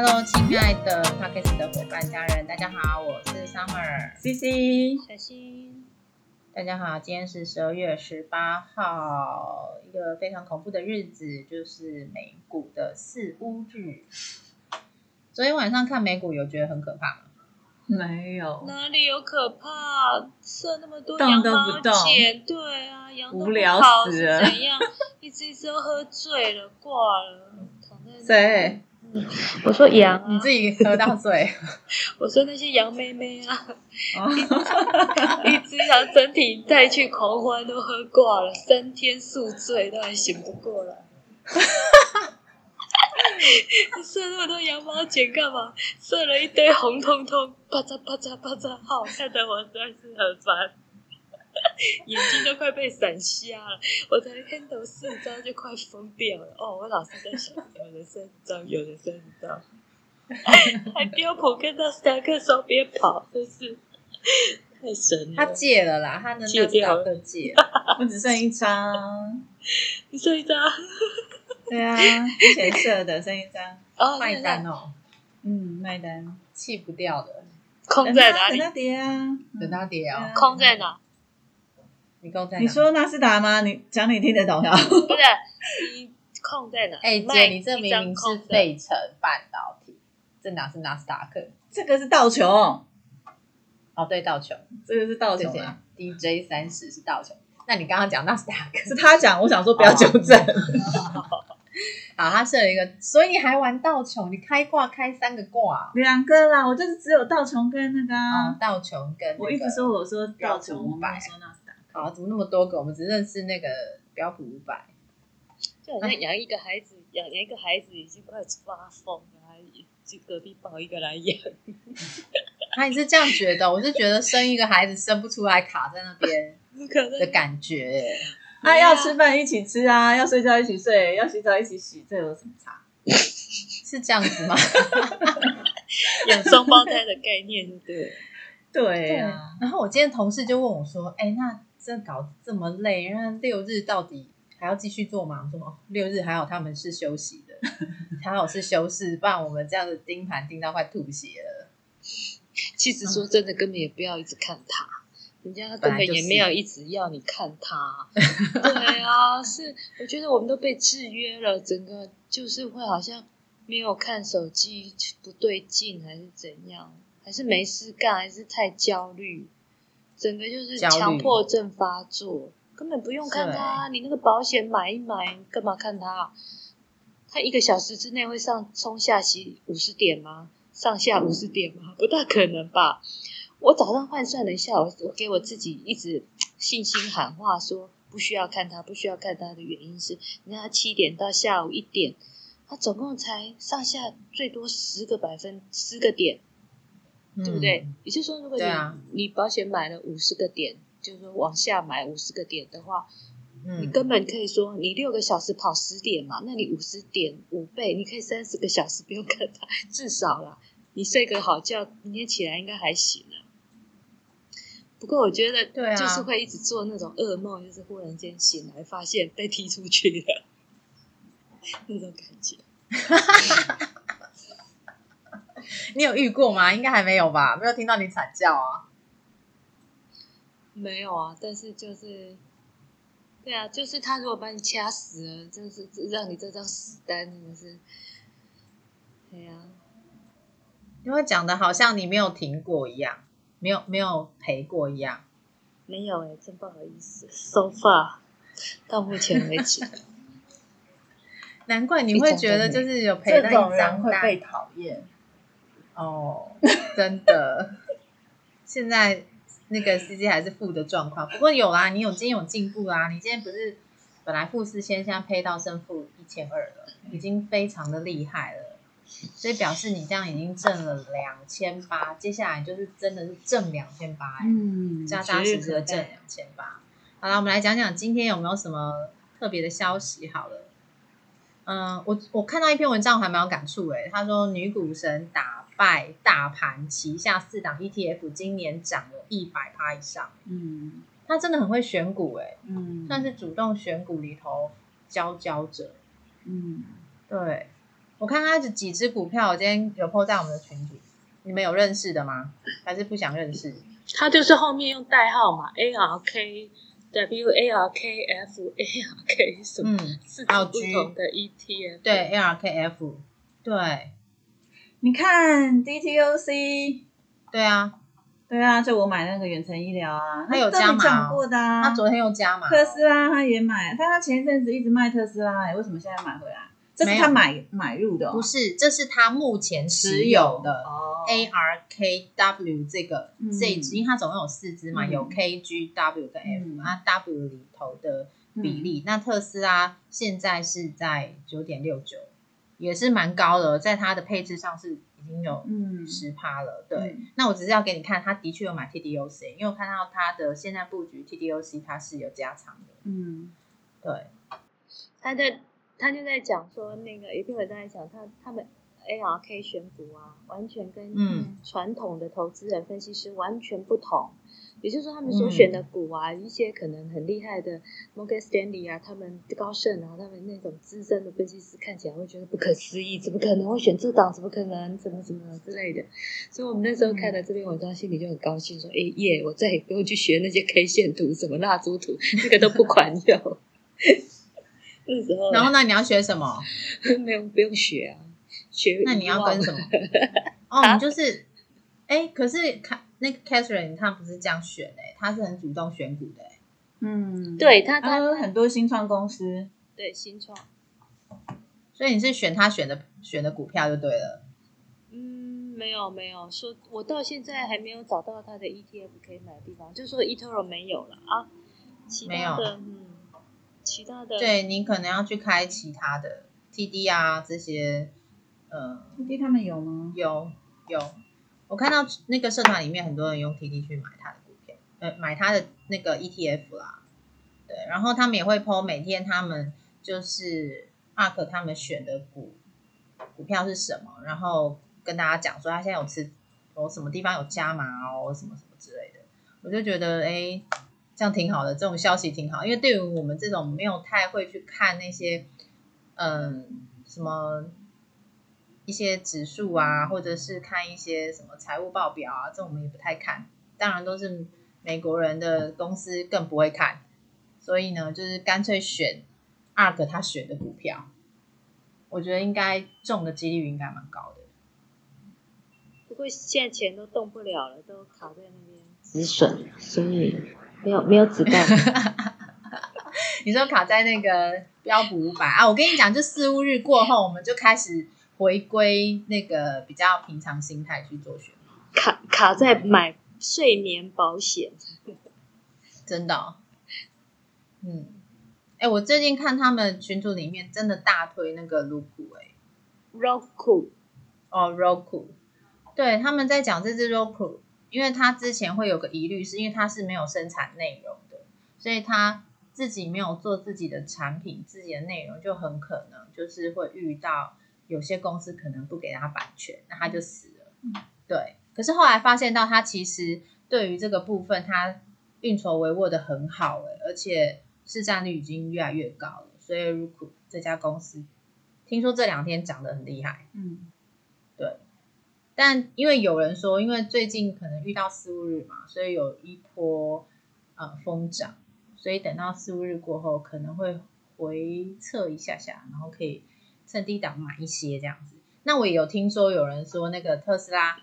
Hello，亲爱的 p a r k e s 的伙伴家人，大家好，我是 Summer。C C，小心，大家好，今天是十二月十八号，一个非常恐怖的日子，就是美股的四乌日。昨天晚上看美股，有觉得很可怕吗？没有，哪里有可怕？射那么多动羊毛都不动剪，对啊，羊都不无聊跑是死了怎样？一只一只都喝醉了，挂了，躺在那谁？我说羊啊，你自己喝到醉，我说那些羊妹妹啊，哦 一只羊整体带去狂欢都喝挂了，三天宿醉都还醒不过来。你 射那么多羊毛剪干嘛？射了一堆红彤彤，啪嚓啪嚓啪嚓，好看的我实在是很烦，眼睛都快被闪瞎了。我才看到四张就快疯掉了。哦，我老是在想，有的三张，有的三张，还标普跟到斯达克手边跑，真是太神了。他戒了啦，他能戒掉戒了。我只剩一张。你剩一张？对啊，之前设的剩一张。哦，卖单哦，嗯，卖单。弃不掉的，空在哪里等？它跌啊！等它跌啊。空在哪？你跟我在哪？你说纳斯达吗？你讲你听得懂的。不是，你空在哪？哎、卖姐，你这明明是费城半导体，这哪是纳斯达克？这个是道琼，哦，对，道琼，这个是道琼啊。DJ 三十是道琼。那你刚刚讲纳斯达克，是他讲，我想说不要纠正。好，他设了一个，所以你还玩道琼？你开挂开三个挂两个啦，我就是只有道琼跟那个哦啊。道琼跟、那个、我一直说我说道琼，我没有说纳斯达。好，怎么那么多个？我们只认识那个标普五百。就好像养一个孩子，养养一个孩子已经快发疯了，还去隔壁抱一个来养。他也是这样觉得，我是觉得生一个孩子生不出来，卡在那边 可的感觉。啊，要吃饭一起吃啊，要睡觉一起睡，要洗澡一起洗，这有什么差？是这样子吗？养双胞胎的概念，对不对？对呀、然后我今天同事就问我说：“哎、那这搞这么累，那六日到底还要继续做吗？”我说：“哦，六日还好他们是休息的，还好是休市，不然我们这样子盯盘盯到快吐血了。其实说真的，根本也不要一直看他，人家根本也没有一直要你看他。对啊，是我觉得我们都被制约了，整个就是会好像没有看手机不对劲，还是怎样，还是没事干，还是太焦虑，整个就是强迫症发作，根本不用看他，你那个保险买一买，干嘛看他？他一个小时之内会上冲下洗五十点吗？上下五十点吗？不大可能吧。我早上换算了一下，我我给我自己一直信心喊话说不需要看他，不需要看他的原因是，你看他七点到下午一点，他总共才上下最多十个百分十个点，对不对？也就是说，如果你、啊你保险买了五十个点，就是说往下买五十个点的话，你根本可以说你六个小时跑十点嘛，那你五十点五倍，你可以三十个小时不用看它，至少啦，你睡个好觉，明天起来应该还行啊。不过我觉得，对啊就是会一直做那种噩梦，就是忽然间醒来发现被踢出去了，那种感觉。你有遇过吗？应该还没有吧？没有听到你惨叫啊。没有啊，但是就是，对啊，就是他如果把你掐死了，真是让你这张死单真的是，对呀、因为讲的好像你没有停过一样，没有没有赔过一样。没有哎、真不好意思，so far 到目前为止，难怪你会觉得就是有赔到这种一张单会被讨厌。哦，真的。现在那个司机还是负的状况，不过有啦，你有今天有进步啦。你今天不是本来负四千，现在配到正负一千二了，已经非常的厉害了。所以表示你这样已经挣了两千八，接下来就是真的是挣两千八哎。嗯扎扎实实的挣两千八。好了，我们来讲讲今天有没有什么特别的消息好了。嗯，我我看到一篇文章，我还蛮有感触诶。他说，女股神打败大盘旗下四档 ETF，今年涨了一百趴以上。嗯他真的很会选股诶，嗯，算是主动选股里头佼佼者。嗯，对，我看他几几只股票，我今天有 po 在我们的群组，你们有认识的吗？还是不想认识？他就是后面用代号嘛，A R K W A R K F A R K 什么嗯，四还有种不同的 ETF。对，ARKF，对你看 DTOC，对啊，对啊，就我买那个远程医疗啊，他有这里加码哦讲过的啊。他昨天又加码，特斯拉他也买，但他前一阵子一直卖特斯拉、欸，为什么现在买回来？这是他买买入的、哦，不是，这是他目前持有的哦。ARKW 这个嗯这一支，因为它总共有四支嘛，嗯。有 KG、W 跟 F，嗯。那 W 里头的比例，那特斯拉现在是在九点六九，也是蛮高的，在它的配置上是已经有嗯十趴了。对，嗯那我只是要给你看，它的确有买 TDOC，因为我看到它的现在布局 TDOC 它是有加长的。嗯对，他在他就在讲说，那个一定会在讲他他们 ARK 选股啊，完全跟嗯传统的投资人分析师完全不同。也就是说，他们所选的股啊，一些可能很厉害的 Morgan Stanley 啊，他们高盛啊，他们那种资深的分析师看起来会觉得不可思议，怎么可能会选这档？怎么可能？怎么怎么之类的。所以我们那时候看了这篇文章，心里就很高兴，说：“哎耶，我再也不用去学那些 K 线图、什么蜡烛图，这个都不管用。”那时候，然后那，你要学什么？没有不用学啊，学那你要跟什么？哦，你就是，哎，可是看那个 Catherine 她不是这样选的，她是很主动选股的。嗯，对他他很多新创公司，对新创，所以你是选他选的选的股票就对了。嗯，没有没有说，我到现在还没有找到他的 ETF 可以买的地方，就说 eToro 没有了啊，其没有他的嗯，其他的对你可能要去开其他的 TD 啊这些，呃，TD 他们有吗？有有，我看到那个社团里面很多人用 TD 去买他的股票，呃，买他的那个 ETF 啦，对，然后他们也会 PO 每天他们就是 ARK 他们选的股股票是什么，然后跟大家讲说他现在有吃有什么地方有加码哦，什么什么之类的，我就觉得哎，这样挺好的，这种消息挺好，因为对于我们这种没有太会去看那些嗯什么一些指数啊，或者是看一些什么财务报表啊，这种我们也不太看。当然都是美国人的公司更不会看，所以呢，就是干脆选 ARK 他选的股票，我觉得应该中的几率应该蛮高的。不过现在钱都动不了了，都卡在那边止损，所以没有没有子弹。你说卡在那个标普五百啊？我跟你讲，就四五日过后，我们就开始回归那个比较平常心态去做选股，卡卡在买睡眠保险，真的哦、嗯，哎、我最近看他们群组里面真的大推那个 Roku 哎、Roku 哦，Roku，对，他们在讲这只 Roku，因为他之前会有个疑虑，是因为他是没有生产内容的，所以他自己没有做自己的产品，自己的内容就很可能就是会遇到有些公司可能不给他版权，那他就死了。嗯对，可是后来发现到他其实对于这个部分，他运筹帷幄的很好，诶，而且市占率已经越来越高了，所以 Roku 这家公司听说这两天涨得很厉害。嗯对，但因为有人说，因为最近可能遇到四五日嘛，所以有一波呃疯涨，所以等到四五日过后，可能会回测一下下，然后可以趁低档买一些这样子。那我也有听说有人说，那个特斯拉，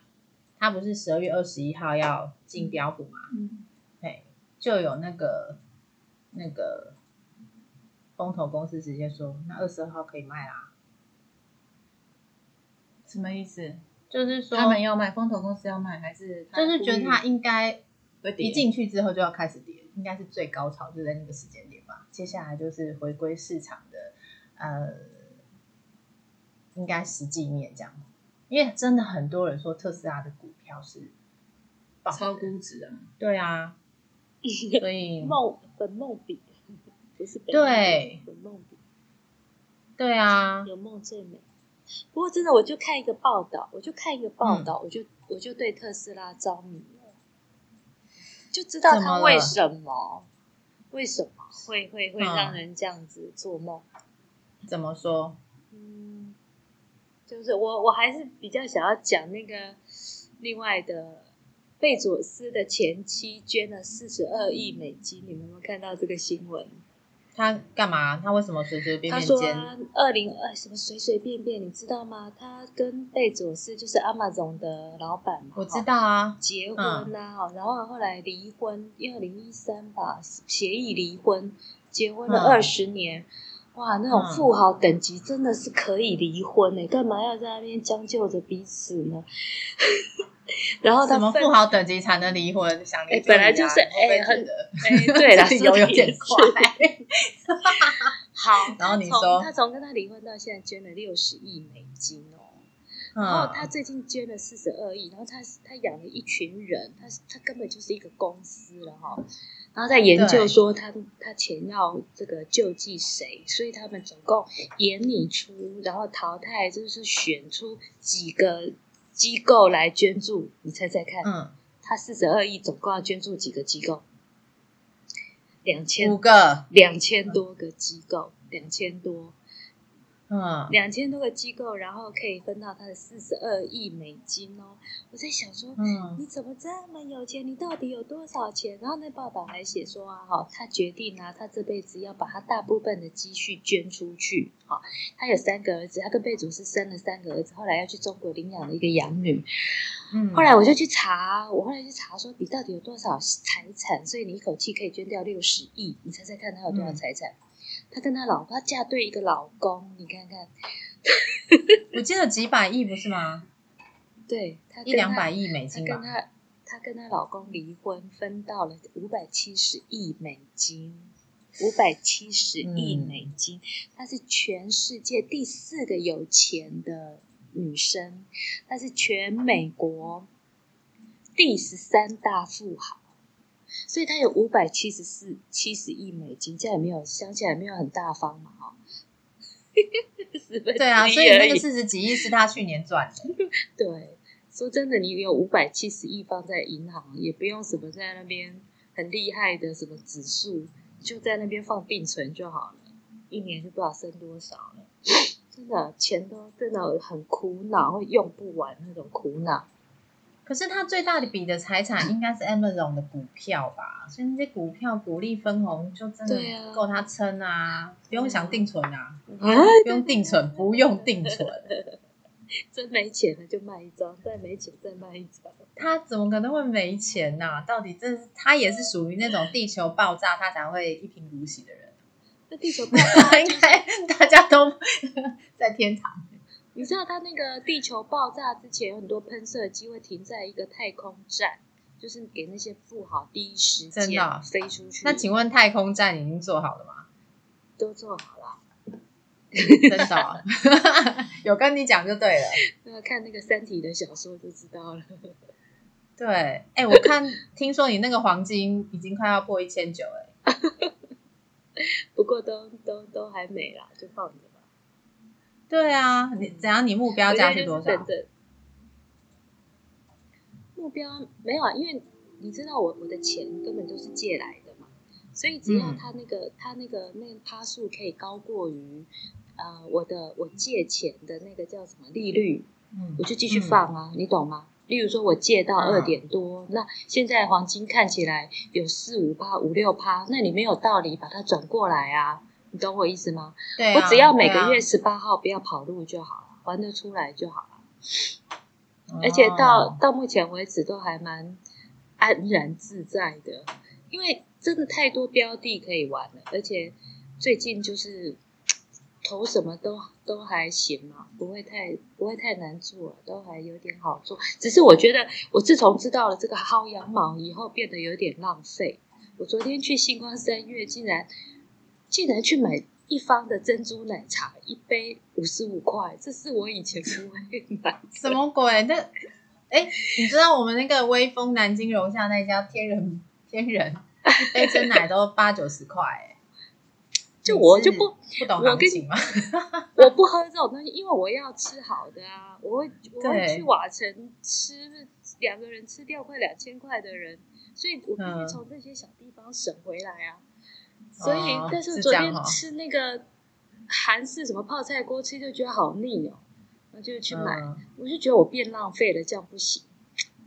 它不是十二月二十一号要进标股嘛？嗯嘿，就有那个那个风投公司直接说，那二十二号可以卖啦，什么意思？就是说他们要卖，风投公司要卖，还是就是觉得它呼吁应该一进去之后就要开始跌，应该是最高潮就在那个时间点吧。接下来就是回归市场的呃，应该实际面这样。因为真的很多人说特斯拉的股票是爆超估值啊？对啊，所以梦本梦比，不是本对本梦比对啊，有梦最美。不过真的，我就看一个报道，我就看一个报道，嗯我就我就对特斯拉着迷了，就知道他为什么为什么会会会嗯让人这样子做梦。怎么说？嗯，就是我我还是比较想要讲那个另外的贝佐斯的前妻捐了四十二亿美金，你们有没有看到这个新闻？他干嘛？他为什么随随便便他说？二零二什么随随便便，你知道吗？他跟贝佐斯就是阿玛总的老板嘛，我知道啊，结婚呐、哦然后后来离婚，二零一三吧，协议离婚，结婚了嗯二十年，哇，那种嗯富豪等级真的是可以离婚呢，干嘛要在那边将就着彼此呢？然后他分什么富豪等级才能离婚？想离哎就离啊本来就是哎很 哎，对了，这理由有点快。好，然后你说他从跟他离婚到现在捐了六十亿美金哦。然嗯后他最近捐了四十二亿，然后他他养了一群人，他他根本就是一个公司了哈。然后在研究说他他钱要这个救济谁，所以他们总共研拟出，然后淘汰，就是选出几个机构来捐助。你猜猜看，嗯，他四十二亿总共要捐助几个机构？两千五千个，两千多个机构，两千多。嗯，两千多个机构，然后可以分到他的四十二亿美金哦。我在想说，嗯你怎么这么有钱？你到底有多少钱？然后那报道还写说啊，哈，他决定啊，他这辈子要把他大部分的积蓄捐出去。哈，他有三个儿子，他跟贝祖是生了三个儿子，后来要去中国领养了一个养女。嗯，后来我就去查，我后来去查说你到底有多少财产，所以你一口气可以捐掉六十亿。你猜猜看他有多少嗯财产？她跟她老婆，她嫁对一个老公，你看看，我记得几百亿不是吗？对，她一两百亿美金吧。跟她她跟她老公离婚，分到了五百七十亿美金，五百七十亿嗯美金，她是全世界第四个有钱的女生，她是全美国第十三大富豪。所以他有五百七十四七十亿美金，这样也没有想起来没有很大方嘛，哈、十分对啊，所以那个四十几亿是他去年赚的。对，说真的，你有五百七十亿放在银行，也不用什么在那边很厉害的什么指数，就在那边放定存就好了，一年就不知道生多少了。真的，钱都真的很苦恼，会用不完那种苦恼。可是他最大的笔的财产应该是 Amazon 的股票吧？所以那些股票股利分红就真的够他撑啊，不用想定存啊，啊，不用定存，不用定存。真没钱了就卖一张，再没钱再卖一张。他怎么可能会没钱呐、到底这是他也是属于那种地球爆炸他才会一贫如洗的人。那地球爆炸 应该大家都 在天堂。你知道它那个地球爆炸之前有很多喷射机会停在一个太空站，就是给那些富豪第一时间真的啊飞出去。那请问太空站已经做好了吗？都做好了？真的哦、有跟你讲就对了。那看那个《三体》的小说就知道了。对，哎、我看听说你那个黄金已经快要破一千九哎。不过都都都还没啦，就放着吧。对啊，你怎样？你目标价是多少目标没有啊，因为你知道我我的钱根本都是借来的嘛，所以只要嗯他那个、他那个那个趴数可以高过于呃我的我借钱的那个叫什么利率，嗯我就继续放啊，你懂吗？例如说，我借到嗯二点多，那现在黄金看起来有四五趴、五六趴，那你没有道理把它转过来啊，你懂我意思吗？对啊，我只要每个月十八号不要跑路就好了，还得出来就好了。哦而且到到目前为止都还蛮安然自在的，因为真的太多标的可以玩了，而且最近就是投什么都都还行嘛，不会太不会太难做，都还有点好做。只是我觉得我自从知道了这个薅羊毛以后，变得有点浪费。我昨天去星光三月，竟然竟然去买一方的珍珠奶茶，一杯五十五块，这是我以前不会买。什么鬼？那哎，你知道我们那个威风南京楼下那家天人天人一杯真奶都八九十块哎，就我就不不懂行情吗？我不喝这种东西，因为我要吃好的啊。我会我会去瓦城吃两个人吃掉快两千块的人，所以我必须嗯从这些小地方省回来啊。所以，哦但是昨天吃那个韩式什么泡菜锅，吃就觉得好腻哦。我就去买，嗯我就觉得我变浪费了，这样不行，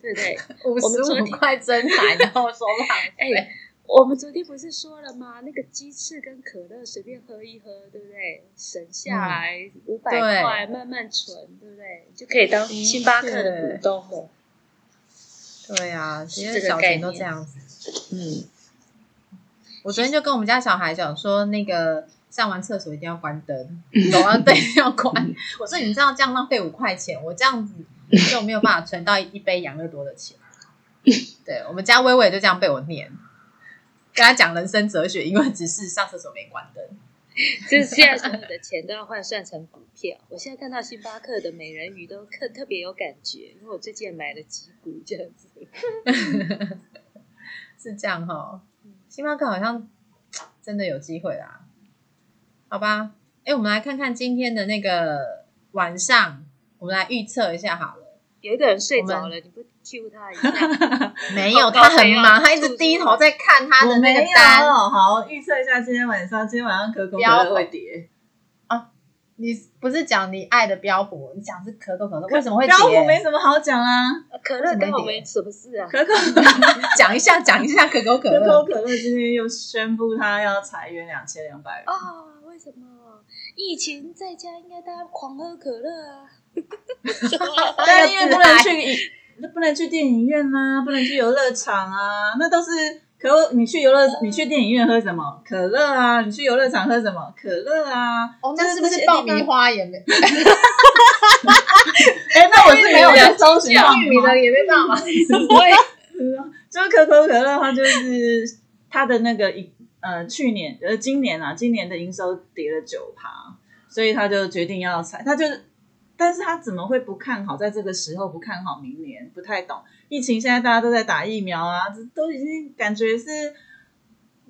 对不对？五十五我们昨天块真奶，然后说浪 哎、费。我们昨天不是说了吗？那个鸡翅跟可乐随便喝一喝，对不对？省下来五百对块，慢慢存，对不对？就可以当星巴克的股东了。对啊，其实小钱都这样子。嗯，我昨天就跟我们家小孩讲说，那个上完厕所一定要关灯，走完灯要关。我说你知道这样浪费五块钱，我这样子就没有办法存到一杯养乐多的钱。对我们家微微就这样被我念，跟他讲人生哲学，因为只是上厕所没关灯。就是现在所有的钱都要换算成股票。我现在看到星巴克的美人鱼都特特别有感觉，因为我最近也买了几股这样子。是这样哈、星巴克好像真的有机会啦，好吧？哎，我们来看看今天的那个晚上，我们来预测一下好了。有一个人睡着了，你不 Q 他一下？没有，他很忙，他一直低头在看他的那个单。好预测一下今天晚上，今天晚上可口可标乐会跌。你不是讲你爱的标普，你讲是可口可乐，为什么会标普没跌？什么好讲啊，可乐跟我没什么事啊。可口 讲一下，讲一下可口可乐可口。可乐今天又宣布它要裁员两千两百人。啊，为什么？疫情在家应该大家狂喝可乐啊。但因为不能去，不能去电影院啊、不能去游乐场啊，那都是可口。你去游乐，你去电影院喝什么？可乐啊！你去游乐场喝什么？可乐啊！哦，那是不是是爆米花也没？哎，那我是没有在搜寻到玉米的也没办法。就是可口可乐，它就是它的那个营呃去年呃今年啊，今年的营收跌了九趴，所以他就决定要裁，他就是，但是他怎么会不看好在这个时候不看好明年？不太懂，疫情现在大家都在打疫苗啊，这都已经感觉是。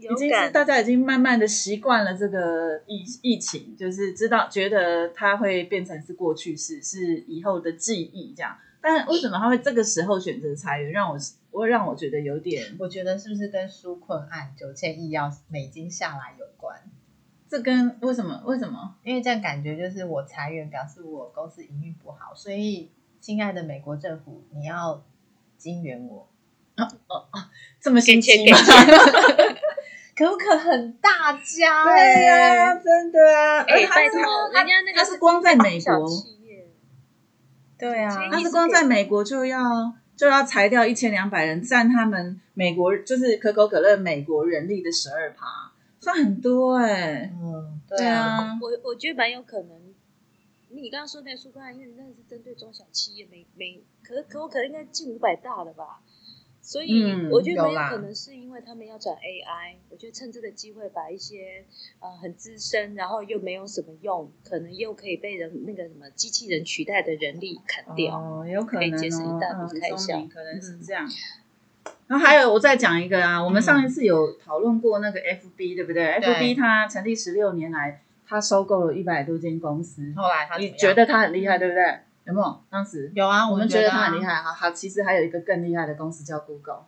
已经是大家已经慢慢的习惯了这个疫疫情，就是知道觉得它会变成是过去式，是以后的记忆这样。但为什么他会这个时候选择裁员，让我我让我觉得有点，我觉得是不是跟纾困案九千亿要美金下来有关？这跟为什么为什么？因为这样感觉就是我裁员，表示我公司营运不好，所以亲爱的美国政府，你要金援我。这么心给机吗？可不可很大家、对呀、真的啊！哎、他是拜托，人家那个他是光在美小国，对啊，他是光在美国就要就要裁掉一千两百人，占他们美国就是可口可乐美国人力的十二趴，算很多哎、嗯，对啊，我我觉得蛮有可能。你刚刚说那个纾困案，因为那是针对中小企业，每每可可我可能应该近五百大了吧？所以嗯我觉得很有可能是因为他们要转 AI，我觉得趁这个机会把一些呃很资深，然后又没有什么用，可能又可以被人那个什么机器人取代的人力砍掉。哦，有可能可以节省一哦，大嗯笔开销很聪明，可能是这样。然后还有，我再讲一个啊，我们上一次有讨论过那个 FB，对不对对？FB 它成立十六年来，它收购了一百多间公司，后来他你觉得它很厉害，对不对？有没有？当时有啊？我们觉得它很厉害。哈，好好，其实还有一个更厉害的公司叫 Google，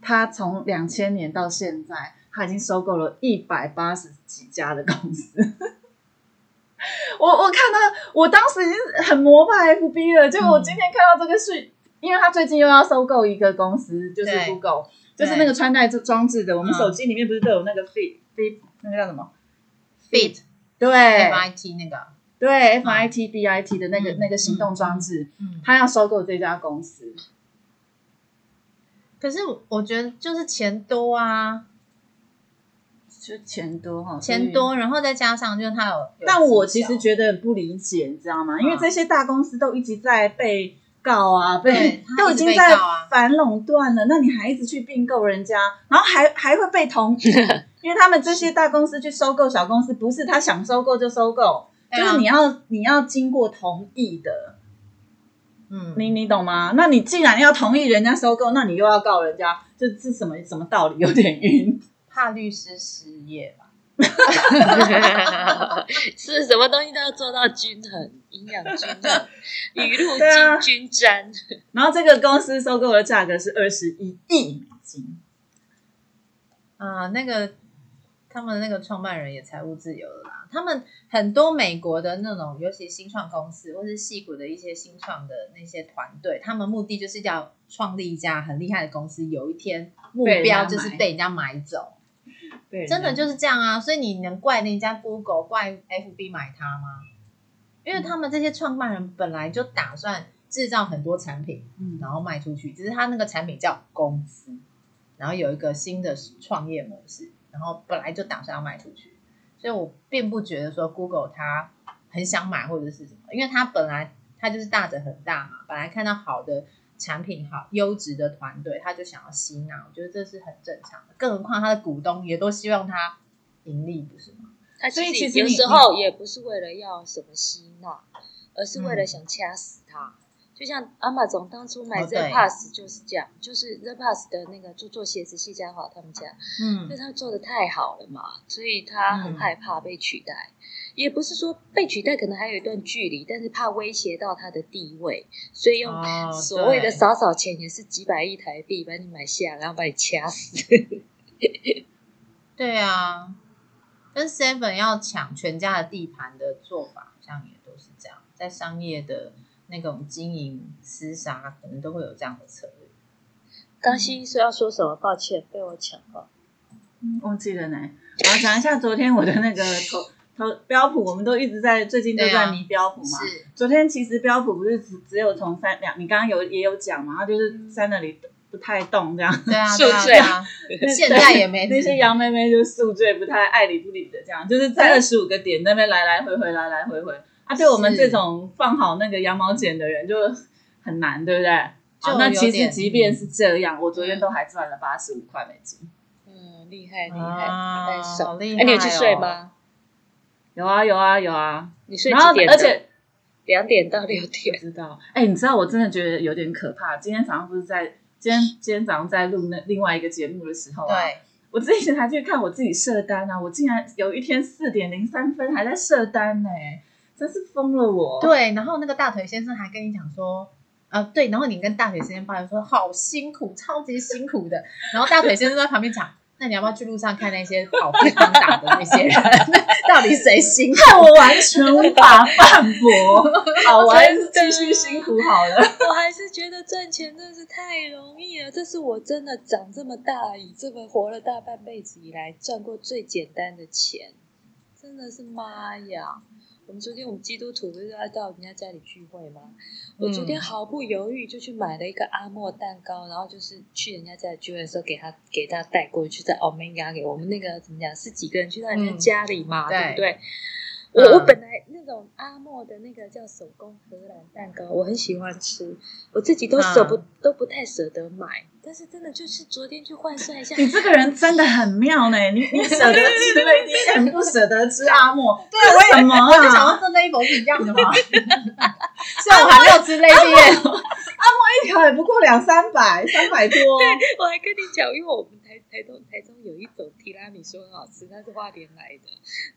它从两千年到现在，它已经收购了一百八十几家的公司。我我看到，我当时已经很膜拜 FB 了，结果我今天看到这个是，因为他最近又要收购一个公司，就是对。Google，就是那个穿戴装置的，我们嗯。手机里面不是都有那个 Fit Fit 那个叫什么？Fit。对，F I T 那个，对，FIT BIT 的那个嗯那个行动装置，嗯，他要收购这家公司。可是我觉得就是钱多啊，就钱多哈，钱多，然后再加上就是他有，有但我其实觉得很不理解，你知道吗？嗯因为这些大公司都一直在被告啊，被 都已经在反垄断了，那你还一直去并购人家，然后还还会被同，因为他们这些大公司去收购小公司，不是他想收购就收购，啊就是你要你要经过同意的，嗯，你你懂吗？那你既然要同意人家收购，那你又要告人家，这是什么什么道理？有点晕。怕律师失业吧？是什么东西都要做到均衡，营养均衡，雨露均均沾。然后这个公司收购的价格是二十一亿美金。啊、那个他们那个创办人也财务自由了啦，他们很多美国的那种，尤其新创公司或是戏骨的一些新创的那些团队，他们目的就是要创立一家很厉害的公司，有一天目标就是被人家买走。对真的就是这样啊，所以你能怪人家 Google、怪 FB 买它吗？因为他们这些创办人本来就打算制造很多产品，嗯然后卖出去，只是他那个产品叫公司，然后有一个新的创业模式，然后本来就打算要卖出去，所以我并不觉得说 Google 它很想买或者是什么，因为它本来它就是大着很大嘛，本来看到好的产品好优质的团队，他就想要吸纳，我觉得这是很正常的，更何况他的股东也都希望他盈利，不是吗？他所以其实有时候也不是为了要什么吸纳，而是为了嗯想掐死他。就像阿玛总当初买 The Pass 就是这样，就是 The Pass 的那个就做鞋子谢家华他们家，嗯因为嗯他做的太好了嘛，所以他很嗯害怕被取代。也不是说被取代可能还有一段距离，但是怕威胁到他的地位，所以用哦所谓的少少钱也是几百亿台币把你买下，然后把你掐死。对啊，跟 Seven 要抢全家的地盘的做法，好像也都是这样，在商业的那种经营厮杀，可能都会有这样的策略。刚西说要说什么？抱歉，被我抢了。忘记了呢。我要讲一下昨天我的那个投投标普，我们都一直在最近都在迷标普嘛。是，昨天其实标普不是只只有从三两，你刚刚有也有讲嘛，它就是在那里不太动这样。对啊，宿对啊，醉啊，现在也没那些杨妹妹就宿醉，不太爱理不理的这样，就是在二十五个点那边来来回回，来来回回。啊，对我们是这种放好那个羊毛剪的人就很难，对不对？那其实即便是这样，我昨天都还赚了八十五块美金。嗯，厉害厉害。好厉哎，你有去睡吗？有啊有啊有啊，你睡然后几点的？而且两点到六不点。知道，哎、你知道我真的觉得有点可怕。今天早上不是在今天今天早上在录那另外一个节目的时候、啊，对，我之前还去看我自己设单啊，我竟然有一天四点零三分还在设单呢、真是疯了我。对，然后那个大腿先生还跟你讲说，呃，对，然后你跟大腿先生抱怨说好辛苦，超级辛苦的，然后大腿先生在旁边讲，那你要不要去路上看那些跑便当打的那些人，到底谁辛苦？看我完全无法反驳，好，我还是继续辛苦好了。我还是觉得赚钱真的是太容易了，这是我真的长这么大，以这么活了大半辈子以来赚过最简单的钱，真的是妈呀！我们昨天我们基督徒不是要到人家家里聚会吗？我昨天嗯。毫不犹豫就去买了一个阿莫蛋糕，然后就是去人家家里聚会的时候给他给他带过去，在 Omega 给我们那个怎么讲是几个人去到人家嗯。家里嘛，对不对对？我我嗯本来那种阿莫的那个叫手工荷兰蛋糕，我很喜欢吃，我自己都舍不、嗯都不太舍得买，但是真的就是昨天去换算一下，你这个人真的很妙呢，你你舍得吃 Lady M，不舍得吃阿莫，对，为什么我就想要？说这 label 是一样的吗？虽然我还没有吃 Lady M，一条也不过两三百，三百多。对我还跟你讲，因为我们台台东台中有一种提拉米苏很好吃，它是花莲来的，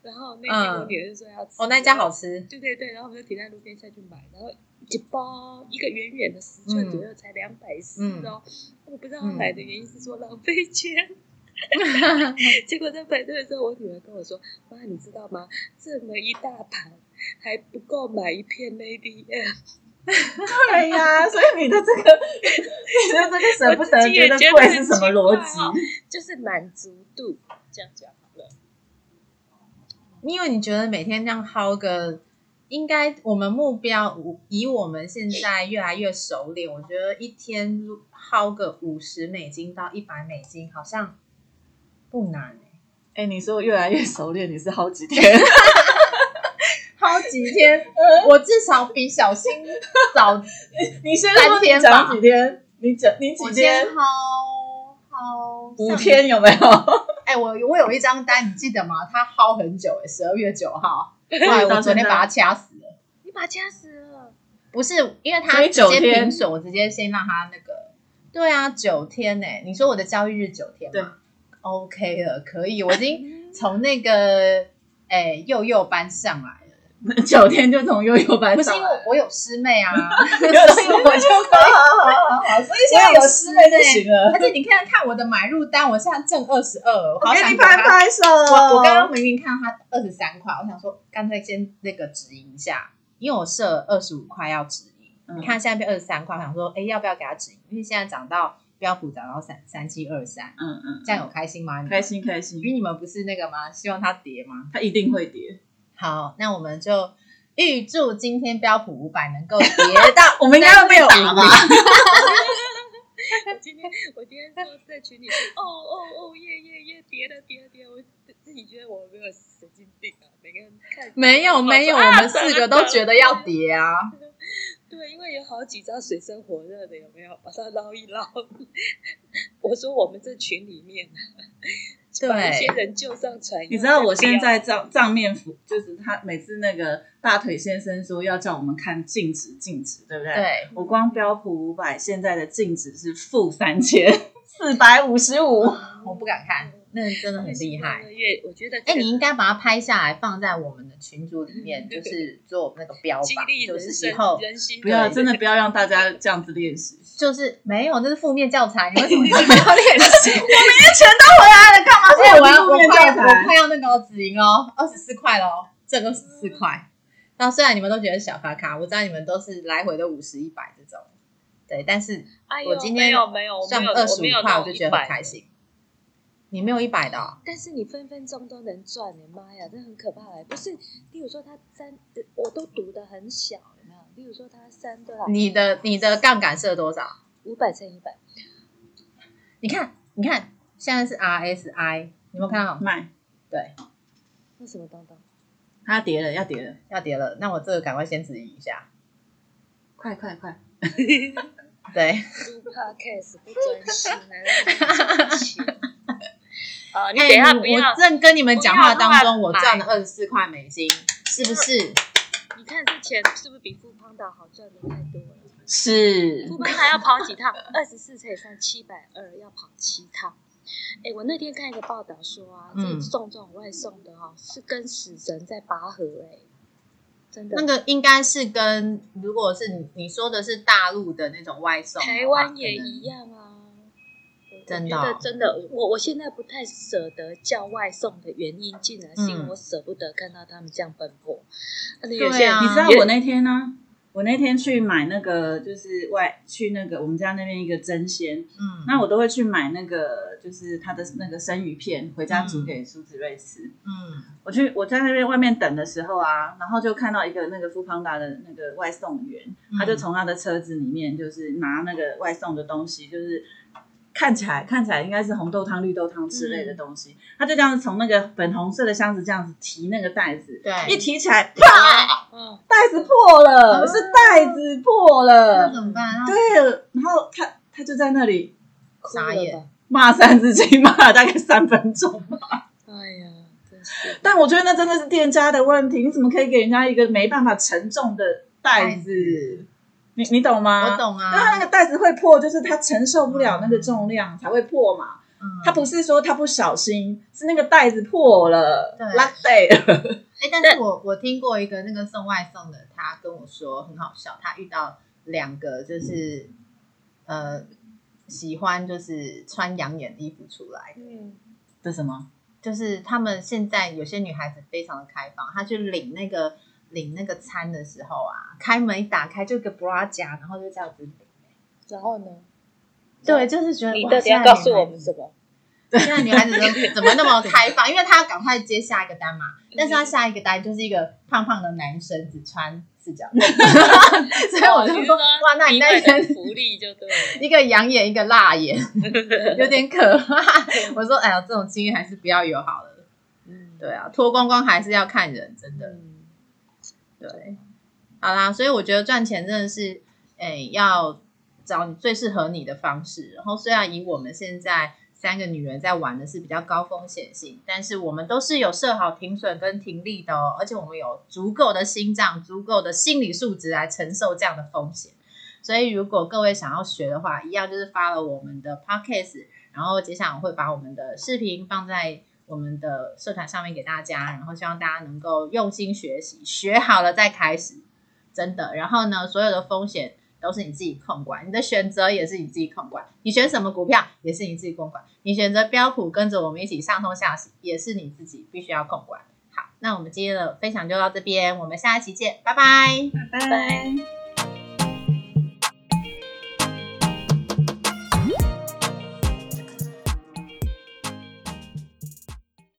然后那天我嗯女儿就说要吃，哦，那家好吃，对对对，然后我们就停在路边下去买，然后一包一个圆圆的十寸嗯左右，才两百四嗯哦。我不知道他买的原因是说浪费钱，嗯 结果在排队的时候，我女儿跟我说：“妈，你知道吗？这么一大盘还不够买一片 Lady M。对呀，所以你的这个，你的这个舍不得觉得贵是什么奇逻辑？就是满足度，这样讲好了。因为你觉得每天这样薅个，应该我们目标以我们现在越来越熟练，我觉得一天薅个五十美金到一百美金好像不难哎、哎，你说越来越熟练，你是好几天？薅几天，我至少比小新早，你先说你讲几天？你讲你几我先天？薅薅五。天有没有？哎、我我有一张单，你记得吗？他薅很久哎、十二月九号，后来我昨天把他掐死了。你把他掐死了，不是，因为他所以直接九天平损，我直接先让他那个。对啊，九天呢、你说我的交易日九天对吗？OK 了，可以，我已经从那个哎、幼幼班上来了，九天就从悠悠班不是因为我有师妹啊，所以我就好好好好好，所以现在有师妹就行了。而且你看看我的买入单，我现在挣二十二，我给。你拍拍手。我我刚刚明明看到他二十三块，我想说干脆先那个止盈一下，因为我设二十五块要止盈。嗯你看现在变二十三块，我想说哎要不要给他止盈？因为现在涨到标普涨到三三七二三，嗯嗯，这样有开心吗？开，心开心因，为你们不是那个吗？希望它跌吗？它一定会跌。好，那我们就预祝今天标普五百能够跌 到我们应该要被打吧？我今天我今天说在群里，哦哦哦耶耶耶，跌了跌了跌了，我自己觉得我没有神经病啊，每个人看没有没有，我们四个都觉得要跌啊。对，因为有好几张水深火热的，有没有把它捞一捞？我说我们这群里面，把一些人救上船。你知道我现在账账面服，就是他每次那个大腿先生说要叫我们看净值净值，对不对？。对，我光标普五百现在的净值是负三千四百五十五，我不敢看，那真的很厉害。月我觉得哎、你应该把它拍下来，放在我们的群组里面，就是做那个标榜，就是以生后人心不要真的不要让大家这样子练习。就是没有，那是负面教材，你为什么 这么要练习？钱都回来了，干嘛而且我要负面我快我？快要那个哦止盈哦，二十四块喽，挣二十四块。那虽然你们都觉得小卡卡，我知道你们都是来回的五十、一百这种，对，但是我今天没有没有我没有赚二十五块，我就觉得很开心。你没有一百的、哦，但是你分分钟都能赚，你妈呀，这很可怕哎！不是，例如说它三，我都赌的很小，有没有？例如说它三多少？你的你的杠杆设多少？五百乘一百，你看，你看，现在是 RSI，你有没有看到？卖，对，那什么东东？它跌了，要跌了，要跌了，那我这个赶快先止盈一下。快快快！对，录 podcast 不专心，来让你赚钱。哎等一下我不要我，正跟你们讲话当中，我赚了二十四块美金，是不是？你看这钱是不是比富邦岛好赚的太多了？是富邦岛要跑几趟？二十四乘以三，七百二，要跑七趟。哎，我那天看一个报道说啊，这送这种外送的哦、是跟死神在拔河哎、真的。那个应该是跟如果是你你说的是大陆的那种外送，台湾也一样啊。我真的哦觉得真的，我我现在不太舍得叫外送的原因，竟然是因为嗯我舍不得看到他们这样奔波。对啊你知道我那天呢？我那天去买那个，就是外去那个我们家那边一个真鲜，嗯，那我都会去买那个，就是他的那个生鱼片，回家煮给苏子瑞吃。嗯我去我在那边外面等的时候啊，然后就看到一个那个富邦达的那个外送员，嗯他就从他的车子里面就是拿那个外送的东西，就是看起来看起来应该是红豆汤、绿豆汤之类的东西，他就这样子从那个粉红色的箱子这样子提那个袋子，对，一提起来，啪，嗯，袋子破了，啊是袋子破了那，怎么办？然后对，然后他他就在那里傻眼。骂三字经，骂了大概三分钟。哎呀，真是。但我觉得那真的是店家的问题，你怎么可以给人家一个没办法承重的袋子？你你懂吗？我懂啊那它那个袋子会破，就是它承受不了那个重量才会破嘛。嗯它不是说它不小心，是那个袋子破了，对拉袋了。哎，但是我我听过一个那个送外送的，他跟我说很好笑，他遇到两个就是呃喜欢就是穿养眼的衣服出来，嗯，这什么？就是他们现在有些女孩子非常的开放，她去领那个领那个餐的时候啊，开门一打开就一个 bra 夹，然后就这样子领。然后呢？对，就是觉得哇你到底要告诉我们什么？现在女孩子都怎么那么开放？因为她要赶快接下一个单嘛，但是她下一个单就是一个胖胖的男生，只穿四角裤，所以我就说哇，那你那天天福利就对了。一个养眼，一个辣眼，有点可怕。我说哎呀，这种经验还是不要有好了。嗯，对啊，脱光光还是要看人，真的。嗯，对，好啦，所以我觉得赚钱真的是，哎，要找你最适合你的方式。然后虽然以我们现在三个女人在玩的是比较高风险性，但是我们都是有设好停损跟停利的哦，而且我们有足够的心脏、足够的心理素质来承受这样的风险。所以如果各位想要学的话，一样就是发了我们的 podcast，然后接下来我会把我们的视频放在。我们的社团上面给大家，然后希望大家能够用心学习，学好了再开始，真的。然后呢，所有的风险都是你自己控管，你的选择也是你自己控管，你选什么股票也是你自己控管，你选择标普跟着我们一起上通下洗，也是你自己必须要控管。好，那我们今天的分享就到这边，我们下一期见，拜拜。拜拜。